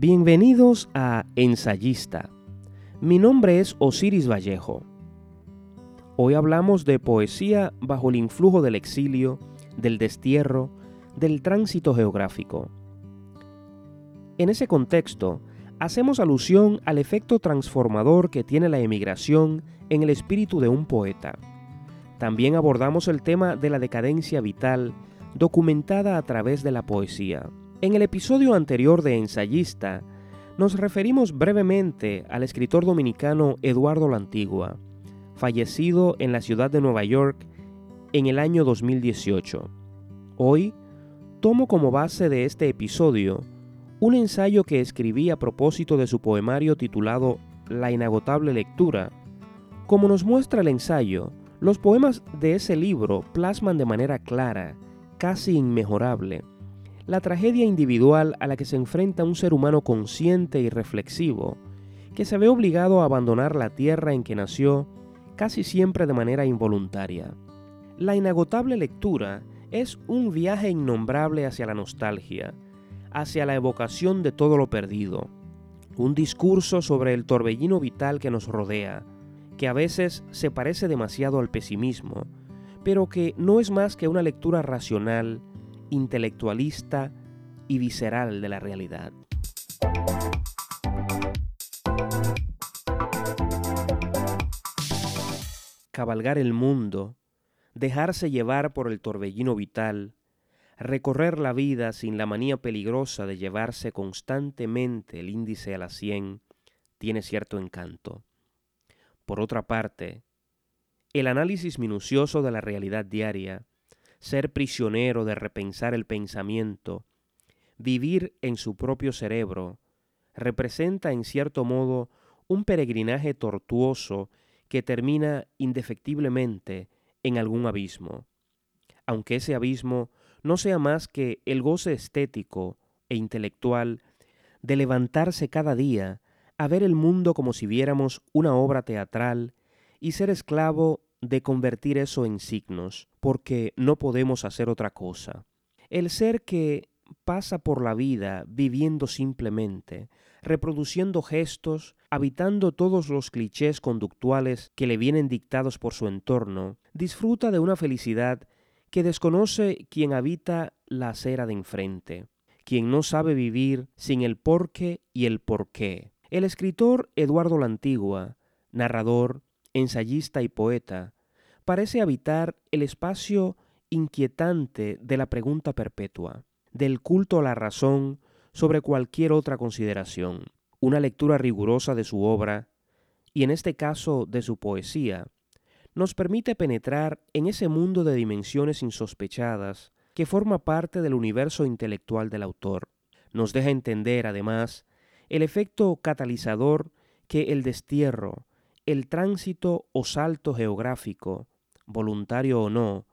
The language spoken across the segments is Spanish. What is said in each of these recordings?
Bienvenidos a Ensayista. Mi nombre es Osiris Vallejo. Hoy hablamos de poesía bajo el influjo del exilio, del destierro, del tránsito geográfico. En ese contexto, hacemos alusión al efecto transformador que tiene la emigración en el espíritu de un poeta. También abordamos el tema de la decadencia vital documentada a través de la poesía. En el episodio anterior de Ensayista, nos referimos brevemente al escritor dominicano Eduardo Lantigua, fallecido en la ciudad de Nueva York en el año 2018. Hoy tomo como base de este episodio un ensayo que escribí a propósito de su poemario titulado La inagotable lectura. Como nos muestra el ensayo, los poemas de ese libro plasman de manera clara, casi inmejorable, la tragedia individual a la que se enfrenta un ser humano consciente y reflexivo, que se ve obligado a abandonar la tierra en que nació casi siempre de manera involuntaria. La inagotable lectura es un viaje innombrable hacia la nostalgia, hacia la evocación de todo lo perdido, un discurso sobre el torbellino vital que nos rodea, que a veces se parece demasiado al pesimismo, pero que no es más que una lectura racional intelectualista y visceral de la realidad. Cabalgar el mundo, dejarse llevar por el torbellino vital, recorrer la vida sin la manía peligrosa de llevarse constantemente el índice a la cien, tiene cierto encanto. Por otra parte, el análisis minucioso de la realidad diaria ser prisionero de repensar el pensamiento, vivir en su propio cerebro, representa en cierto modo un peregrinaje tortuoso que termina indefectiblemente en algún abismo, aunque ese abismo no sea más que el goce estético e intelectual de levantarse cada día a ver el mundo como si viéramos una obra teatral y ser esclavo de convertir eso en signos, porque no podemos hacer otra cosa. El ser que pasa por la vida viviendo simplemente, reproduciendo gestos, habitando todos los clichés conductuales que le vienen dictados por su entorno, disfruta de una felicidad que desconoce quien habita la acera de enfrente, quien no sabe vivir sin el porqué y el porqué. El escritor Eduardo Lantigua, narrador, ensayista y poeta, parece habitar el espacio inquietante de la pregunta perpetua, del culto a la razón sobre cualquier otra consideración. Una lectura rigurosa de su obra, y en este caso de su poesía, nos permite penetrar en ese mundo de dimensiones insospechadas que forma parte del universo intelectual del autor. Nos deja entender, además, el efecto catalizador que el destierro, el tránsito o salto geográfico, voluntario o no,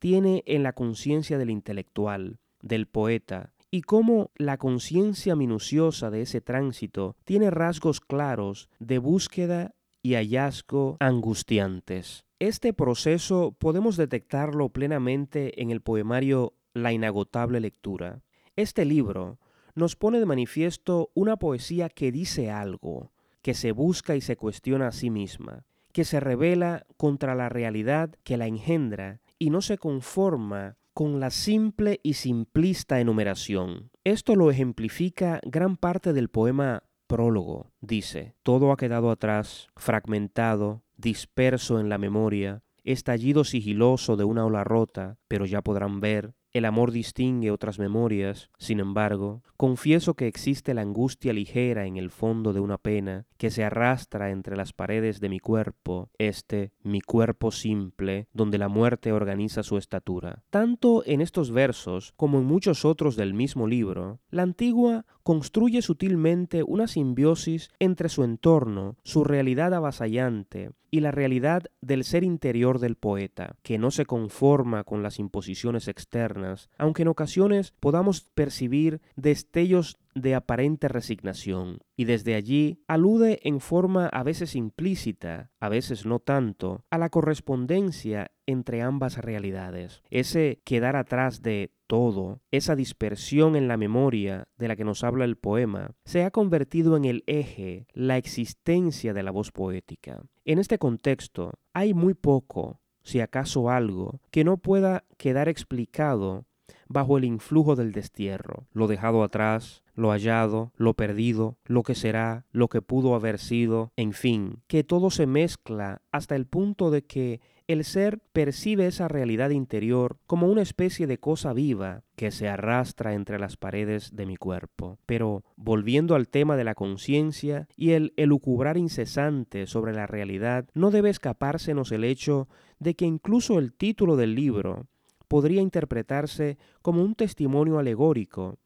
tiene en la conciencia del intelectual, del poeta, y cómo la conciencia minuciosa de ese tránsito tiene rasgos claros de búsqueda y hallazgo angustiantes. Este proceso podemos detectarlo plenamente en el poemario La inagotable lectura. Este libro nos pone de manifiesto una poesía que dice algo, que se busca y se cuestiona a sí misma, que se revela contra la realidad que la engendra y no se conforma con la simple y simplista enumeración. Esto lo ejemplifica gran parte del poema prólogo. Dice, todo ha quedado atrás, fragmentado, disperso en la memoria, estallido sigiloso de una ola rota, pero ya podrán ver el amor distingue otras memorias, sin embargo, confieso que existe la angustia ligera en el fondo de una pena que se arrastra entre las paredes de mi cuerpo, este, mi cuerpo simple, donde la muerte organiza su estatura. Tanto en estos versos como en muchos otros del mismo libro, la antigua construye sutilmente una simbiosis entre su entorno, su realidad avasallante, y la realidad del ser interior del poeta, que no se conforma con las imposiciones externas, aunque en ocasiones podamos percibir destellos de aparente resignación, y desde allí alude en forma a veces implícita, a veces no tanto, a la correspondencia entre ambas realidades. Ese quedar atrás de todo, esa dispersión en la memoria de la que nos habla el poema, se ha convertido en el eje, la existencia de la voz poética. En este contexto hay muy poco, si acaso algo, que no pueda quedar explicado bajo el influjo del destierro, lo dejado atrás, lo hallado, lo perdido, lo que será, lo que pudo haber sido, en fin, que todo se mezcla hasta el punto de que el ser percibe esa realidad interior como una especie de cosa viva que se arrastra entre las paredes de mi cuerpo. Pero, volviendo al tema de la conciencia y el elucubrar incesante sobre la realidad, no debe escapársenos el hecho de que incluso el título del libro podría interpretarse como un testimonio alegórico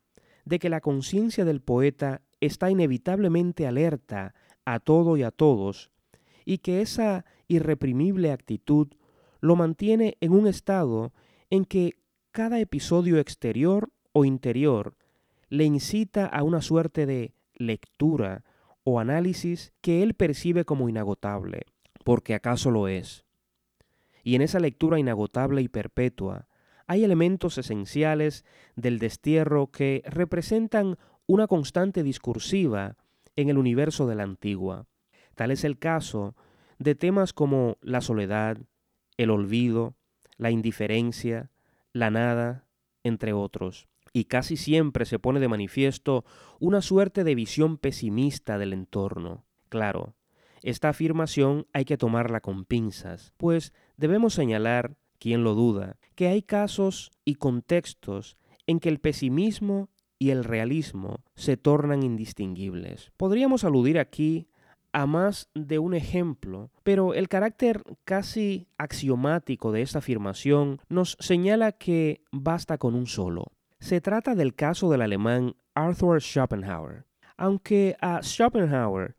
de que la conciencia del poeta está inevitablemente alerta a todo y a todos, y que esa irreprimible actitud lo mantiene en un estado en que cada episodio exterior o interior le incita a una suerte de lectura o análisis que él percibe como inagotable, porque acaso lo es. Y en esa lectura inagotable y perpetua hay elementos esenciales del destierro que representan una constante discursiva en el universo de la antigua. Tal es el caso de temas como la soledad, el olvido, la indiferencia, la nada, entre otros. Y casi siempre se pone de manifiesto una suerte de visión pesimista del entorno. Claro, esta afirmación hay que tomarla con pinzas, pues debemos señalar ¿Quién lo duda? Que hay casos y contextos en que el pesimismo y el realismo se tornan indistinguibles. Podríamos aludir aquí a más de un ejemplo, pero el carácter casi axiomático de esta afirmación nos señala que basta con un solo. Se trata del caso del alemán Arthur Schopenhauer. Aunque a Schopenhauer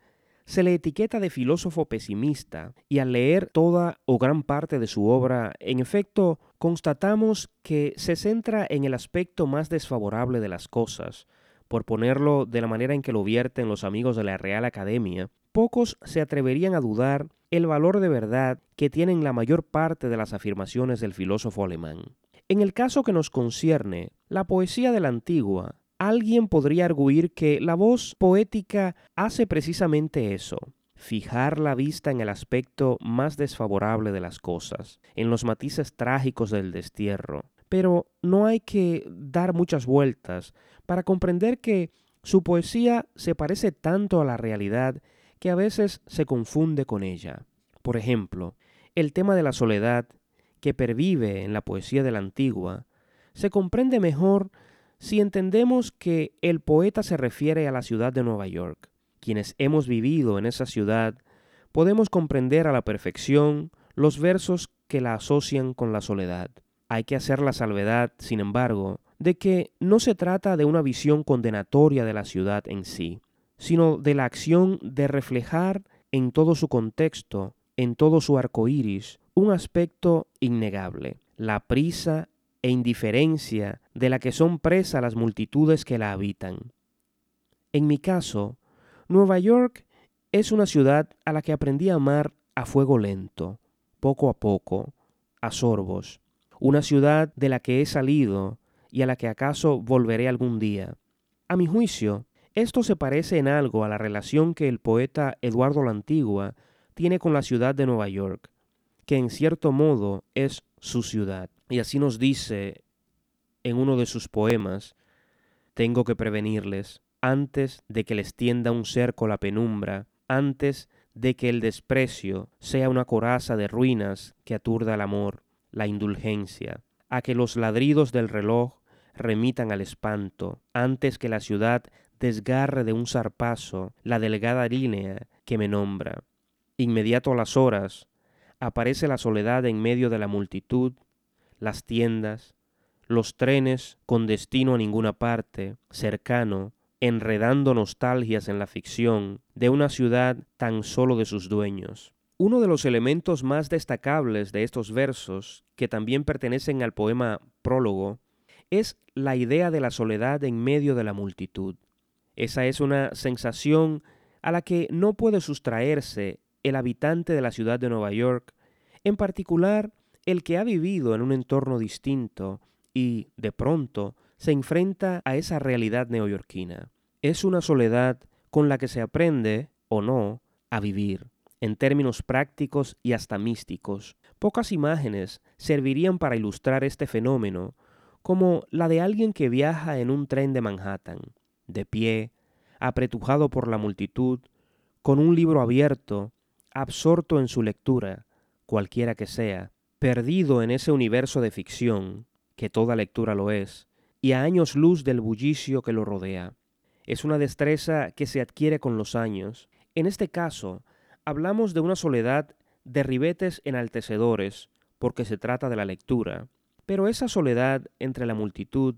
se le etiqueta de filósofo pesimista y al leer toda o gran parte de su obra, en efecto, constatamos que se centra en el aspecto más desfavorable de las cosas, por ponerlo de la manera en que lo vierten los amigos de la Real Academia, pocos se atreverían a dudar el valor de verdad que tienen la mayor parte de las afirmaciones del filósofo alemán. En el caso que nos concierne, la poesía de la antigua Alguien podría arguir que la voz poética hace precisamente eso, fijar la vista en el aspecto más desfavorable de las cosas, en los matices trágicos del destierro. Pero no hay que dar muchas vueltas para comprender que su poesía se parece tanto a la realidad que a veces se confunde con ella. Por ejemplo, el tema de la soledad, que pervive en la poesía de la antigua, se comprende mejor si entendemos que el poeta se refiere a la ciudad de Nueva York, quienes hemos vivido en esa ciudad, podemos comprender a la perfección los versos que la asocian con la soledad. Hay que hacer la salvedad, sin embargo, de que no se trata de una visión condenatoria de la ciudad en sí, sino de la acción de reflejar en todo su contexto, en todo su arco iris, un aspecto innegable, la prisa e indiferencia de la que son presa las multitudes que la habitan. En mi caso, Nueva York es una ciudad a la que aprendí a amar a fuego lento, poco a poco, a sorbos, una ciudad de la que he salido y a la que acaso volveré algún día. A mi juicio, esto se parece en algo a la relación que el poeta Eduardo la Antigua tiene con la ciudad de Nueva York, que en cierto modo es su ciudad. Y así nos dice en uno de sus poemas, tengo que prevenirles antes de que les tienda un cerco la penumbra, antes de que el desprecio sea una coraza de ruinas que aturda el amor, la indulgencia, a que los ladridos del reloj remitan al espanto, antes que la ciudad desgarre de un zarpazo la delgada línea que me nombra. Inmediato a las horas, aparece la soledad en medio de la multitud las tiendas, los trenes con destino a ninguna parte, cercano, enredando nostalgias en la ficción de una ciudad tan solo de sus dueños. Uno de los elementos más destacables de estos versos, que también pertenecen al poema prólogo, es la idea de la soledad en medio de la multitud. Esa es una sensación a la que no puede sustraerse el habitante de la ciudad de Nueva York, en particular el que ha vivido en un entorno distinto y, de pronto, se enfrenta a esa realidad neoyorquina. Es una soledad con la que se aprende, o no, a vivir, en términos prácticos y hasta místicos. Pocas imágenes servirían para ilustrar este fenómeno, como la de alguien que viaja en un tren de Manhattan, de pie, apretujado por la multitud, con un libro abierto, absorto en su lectura, cualquiera que sea, perdido en ese universo de ficción, que toda lectura lo es, y a años luz del bullicio que lo rodea. Es una destreza que se adquiere con los años. En este caso, hablamos de una soledad de ribetes enaltecedores, porque se trata de la lectura, pero esa soledad entre la multitud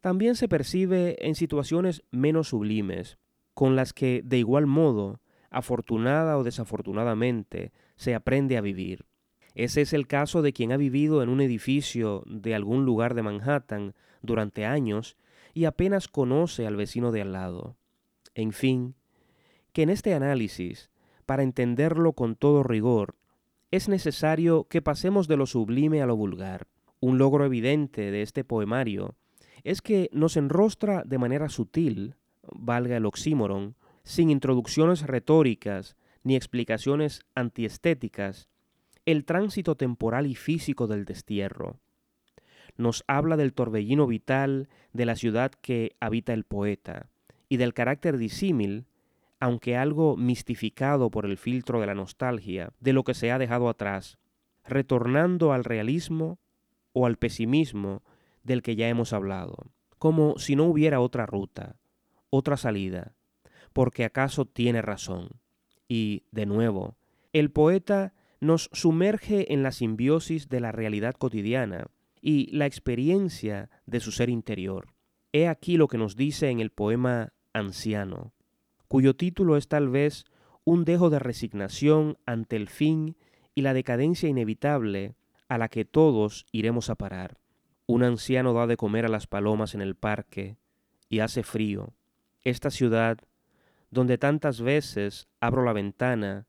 también se percibe en situaciones menos sublimes, con las que, de igual modo, afortunada o desafortunadamente, se aprende a vivir. Ese es el caso de quien ha vivido en un edificio de algún lugar de Manhattan durante años y apenas conoce al vecino de al lado. En fin, que en este análisis, para entenderlo con todo rigor, es necesario que pasemos de lo sublime a lo vulgar. Un logro evidente de este poemario es que nos enrostra de manera sutil, valga el oxímoron, sin introducciones retóricas ni explicaciones antiestéticas, el tránsito temporal y físico del destierro. Nos habla del torbellino vital de la ciudad que habita el poeta y del carácter disímil, aunque algo mistificado por el filtro de la nostalgia, de lo que se ha dejado atrás, retornando al realismo o al pesimismo del que ya hemos hablado, como si no hubiera otra ruta, otra salida, porque acaso tiene razón. Y, de nuevo, el poeta nos sumerge en la simbiosis de la realidad cotidiana y la experiencia de su ser interior. He aquí lo que nos dice en el poema Anciano, cuyo título es tal vez un dejo de resignación ante el fin y la decadencia inevitable a la que todos iremos a parar. Un anciano da de comer a las palomas en el parque y hace frío. Esta ciudad, donde tantas veces abro la ventana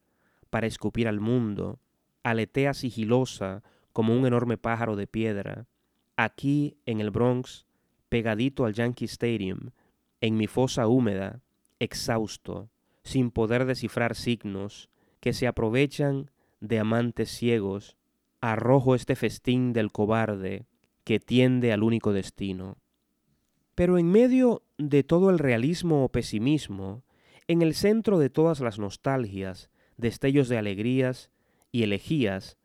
para escupir al mundo, aletea sigilosa como un enorme pájaro de piedra, aquí en el Bronx, pegadito al Yankee Stadium, en mi fosa húmeda, exhausto, sin poder descifrar signos que se aprovechan de amantes ciegos, arrojo este festín del cobarde que tiende al único destino. Pero en medio de todo el realismo o pesimismo, en el centro de todas las nostalgias, destellos de alegrías y elegías,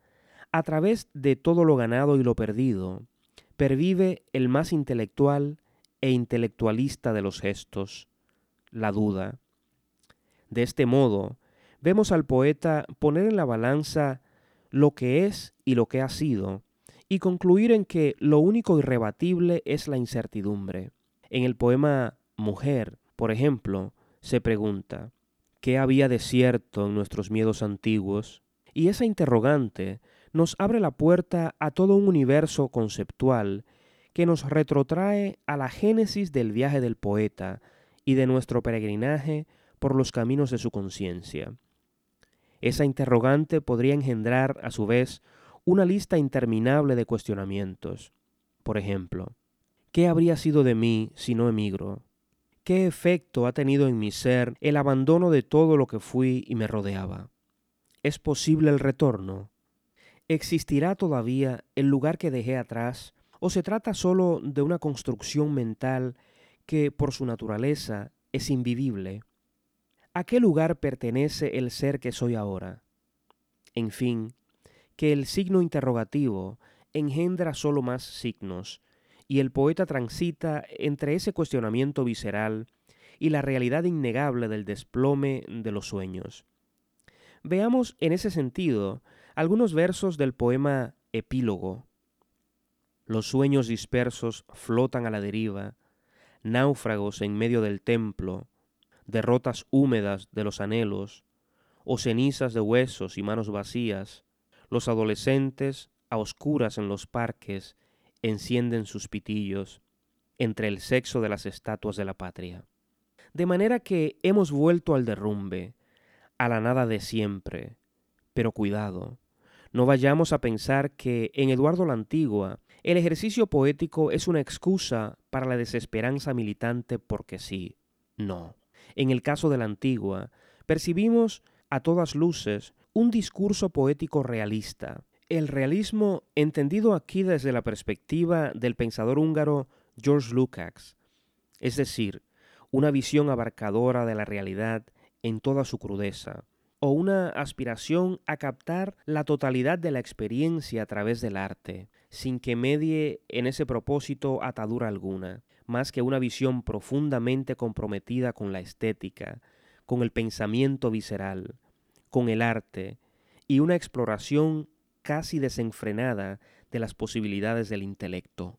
a través de todo lo ganado y lo perdido, pervive el más intelectual e intelectualista de los gestos, la duda. De este modo, vemos al poeta poner en la balanza lo que es y lo que ha sido, y concluir en que lo único irrebatible es la incertidumbre. En el poema Mujer, por ejemplo, se pregunta, ¿qué había de cierto en nuestros miedos antiguos? Y esa interrogante nos abre la puerta a todo un universo conceptual que nos retrotrae a la génesis del viaje del poeta y de nuestro peregrinaje por los caminos de su conciencia. Esa interrogante podría engendrar, a su vez, una lista interminable de cuestionamientos. Por ejemplo, ¿qué habría sido de mí si no emigro? ¿Qué efecto ha tenido en mi ser el abandono de todo lo que fui y me rodeaba? ¿Es posible el retorno? ¿Existirá todavía el lugar que dejé atrás? ¿O se trata solo de una construcción mental que, por su naturaleza, es invivible? ¿A qué lugar pertenece el ser que soy ahora? En fin, que el signo interrogativo engendra solo más signos, y el poeta transita entre ese cuestionamiento visceral y la realidad innegable del desplome de los sueños. Veamos en ese sentido algunos versos del poema Epílogo. Los sueños dispersos flotan a la deriva, náufragos en medio del templo, derrotas húmedas de los anhelos, o cenizas de huesos y manos vacías, los adolescentes, a oscuras en los parques, encienden sus pitillos entre el sexo de las estatuas de la patria. De manera que hemos vuelto al derrumbe, a la nada de siempre. Pero cuidado, no vayamos a pensar que en Eduardo la Antigua el ejercicio poético es una excusa para la desesperanza militante porque sí. No. En el caso de la Antigua, percibimos a todas luces un discurso poético realista. El realismo entendido aquí desde la perspectiva del pensador húngaro George Lukács, es decir, una visión abarcadora de la realidad en toda su crudeza, o una aspiración a captar la totalidad de la experiencia a través del arte, sin que medie en ese propósito atadura alguna, más que una visión profundamente comprometida con la estética, con el pensamiento visceral, con el arte, y una exploración casi desenfrenada de las posibilidades del intelecto.